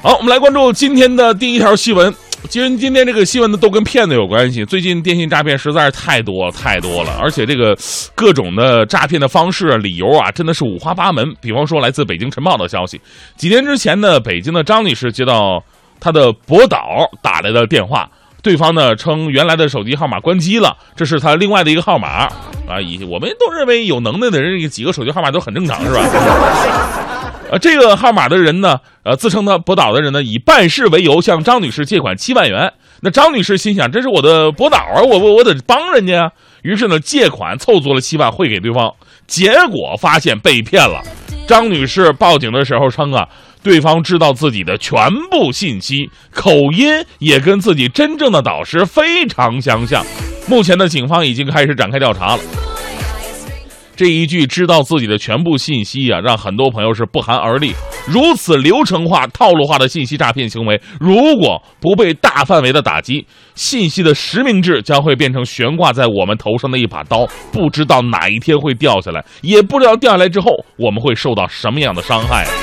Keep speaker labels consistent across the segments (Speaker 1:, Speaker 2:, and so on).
Speaker 1: 好，我们来关注今天的第一条新闻。其实今天这个新闻呢，都跟骗子有关系。最近电信诈骗实在是太多太多了，而且这个各种的诈骗的方式、理由啊，真的是五花八门。比方说，来自北京晨报的消息，几天之前呢，北京的张女士接到她的博导打来的电话，对方呢称原来的手机号码关机了，这是他另外的一个号码啊。以我们都认为有能耐的人几个手机号码都很正常，是吧？呃，这个号码的人呢，呃，自称他博导的人呢，以办事为由向张女士借款七万元。那张女士心想，这是我的博导啊，我我我得帮人家。于是呢，借款凑足了七万汇给对方，结果发现被骗了。张女士报警的时候称啊，对方知道自己的全部信息，口音也跟自己真正的导师非常相像。目前呢，警方已经开始展开调查了。这一句知道自己的全部信息啊，让很多朋友是不寒而栗。如此流程化、套路化的信息诈骗行为，如果不被大范围的打击，信息的实名制将会变成悬挂在我们头上的一把刀，不知道哪一天会掉下来，也不知道掉下来之后我们会受到什么样的伤害。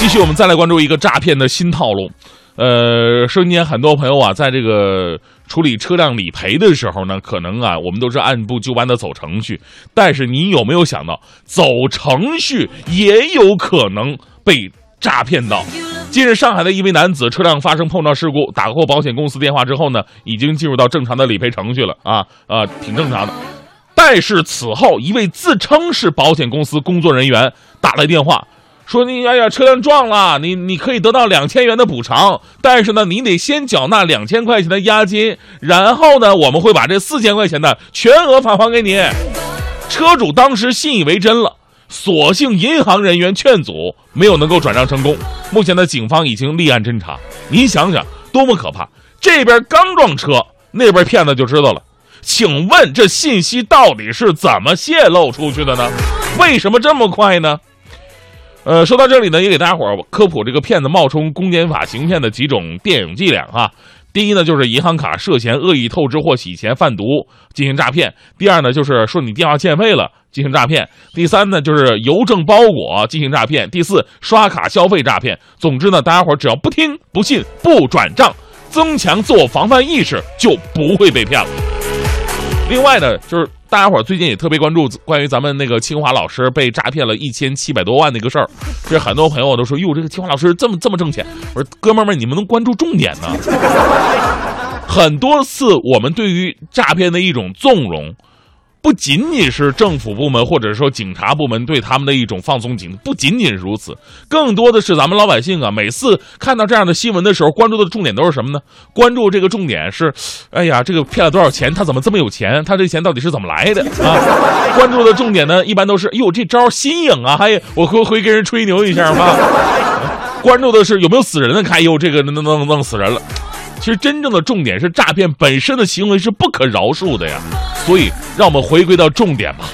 Speaker 1: 继续，我们再来关注一个诈骗的新套路。呃，瞬间很多朋友啊，在这个处理车辆理赔的时候呢，可能啊，我们都是按部就班的走程序。但是你有没有想到，走程序也有可能被诈骗到？近日，上海的一位男子车辆发生碰撞事故，打过保险公司电话之后呢，已经进入到正常的理赔程序了啊啊，挺正常的。但是此后，一位自称是保险公司工作人员打来电话。说你哎呀，车辆撞了，你你可以得到两千元的补偿，但是呢，你得先缴纳两千块钱的押金，然后呢，我们会把这四千块钱的全额返还给你。车主当时信以为真了，所幸银行人员劝阻，没有能够转账成功。目前的警方已经立案侦查。您想想，多么可怕！这边刚撞车，那边骗子就知道了。请问这信息到底是怎么泄露出去的呢？为什么这么快呢？呃，说到这里呢，也给大家伙儿科普这个骗子冒充公检法行骗的几种电影伎俩哈。第一呢，就是银行卡涉嫌恶意透支或洗钱贩毒进行诈骗；第二呢，就是说你电话欠费了进行诈骗；第三呢，就是邮政包裹进行诈骗；第四，刷卡消费诈骗。总之呢，大家伙儿只要不听、不信、不转账，增强自我防范意识，就不会被骗了。另外呢，就是。大家伙最近也特别关注关于咱们那个清华老师被诈骗了一千七百多万那个事儿，这很多朋友都说哟，这个清华老师这么这么挣钱。我说哥们儿们，你们能关注重点呢？很多次我们对于诈骗的一种纵容。不仅仅是政府部门或者说警察部门对他们的一种放松警，不仅仅如此，更多的是咱们老百姓啊，每次看到这样的新闻的时候，关注的重点都是什么呢？关注这个重点是，哎呀，这个骗了多少钱？他怎么这么有钱？他这钱到底是怎么来的 啊？关注的重点呢，一般都是，哟，这招新颖啊！还我会会跟人吹牛一下吗？关注的是有没有死人呢？看，哟，这个弄弄弄死人了。其实真正的重点是诈骗本身的行为是不可饶恕的呀，所以让我们回归到重点吧。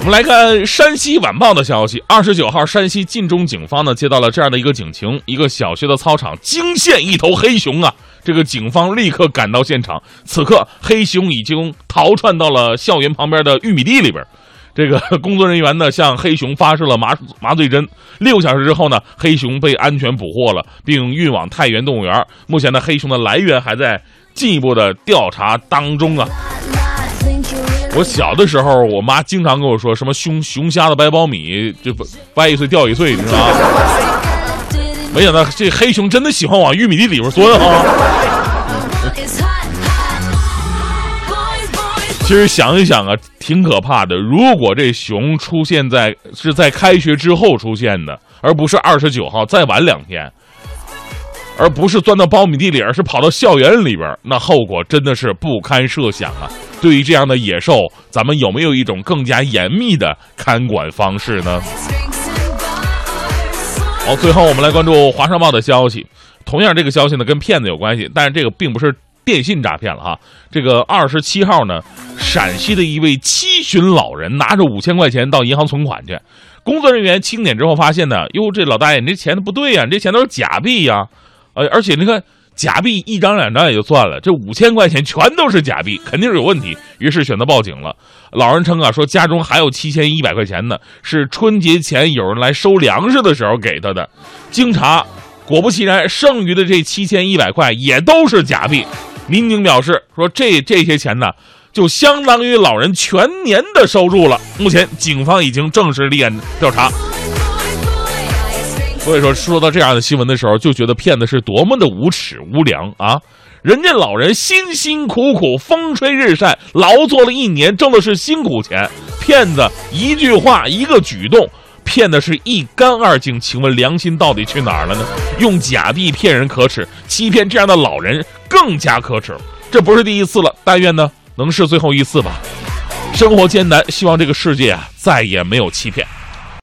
Speaker 1: 我们来看山西晚报的消息，二十九号，山西晋中警方呢接到了这样的一个警情：一个小学的操场惊现一头黑熊啊！这个警方立刻赶到现场，此刻黑熊已经逃窜到了校园旁边的玉米地里边。这个 工作人员呢，向黑熊发射了麻麻醉针。六小时之后呢，黑熊被安全捕获了，并运往太原动物园。目前呢，黑熊的来源还在进一步的调查当中啊。我小的时候，我妈经常跟我说，什么熊熊瞎子掰苞米，就掰一岁掉一岁，你知道吗？没想到这黑熊真的喜欢往玉米地里边钻啊。其实想一想啊，挺可怕的。如果这熊出现在是在开学之后出现的，而不是二十九号再晚两天，而不是钻到苞米地里，而是跑到校园里边，那后果真的是不堪设想啊！对于这样的野兽，咱们有没有一种更加严密的看管方式呢？好，最后我们来关注《华商报》的消息。同样，这个消息呢跟骗子有关系，但是这个并不是。电信诈骗了哈！这个二十七号呢，陕西的一位七旬老人拿着五千块钱到银行存款去，工作人员清点之后发现呢，哟，这老大爷，你这钱不对呀，你这钱都是假币呀！呃，而且你看假币一张两张也就算了，这五千块钱全都是假币，肯定是有问题。于是选择报警了。老人称啊，说家中还有七千一百块钱呢，是春节前有人来收粮食的时候给他的。经查，果不其然，剩余的这七千一百块也都是假币。民警表示说，这这些钱呢，就相当于老人全年的收入了。目前，警方已经正式立案调查。所以说，说到这样的新闻的时候，就觉得骗子是多么的无耻无良啊！人家老人辛辛苦苦、风吹日晒劳作了一年，挣的是辛苦钱，骗子一句话、一个举动，骗的是一干二净。请问良心到底去哪儿了呢？用假币骗人可耻，欺骗这样的老人更加可耻。这不是第一次了，但愿呢能是最后一次吧。生活艰难，希望这个世界再也没有欺骗。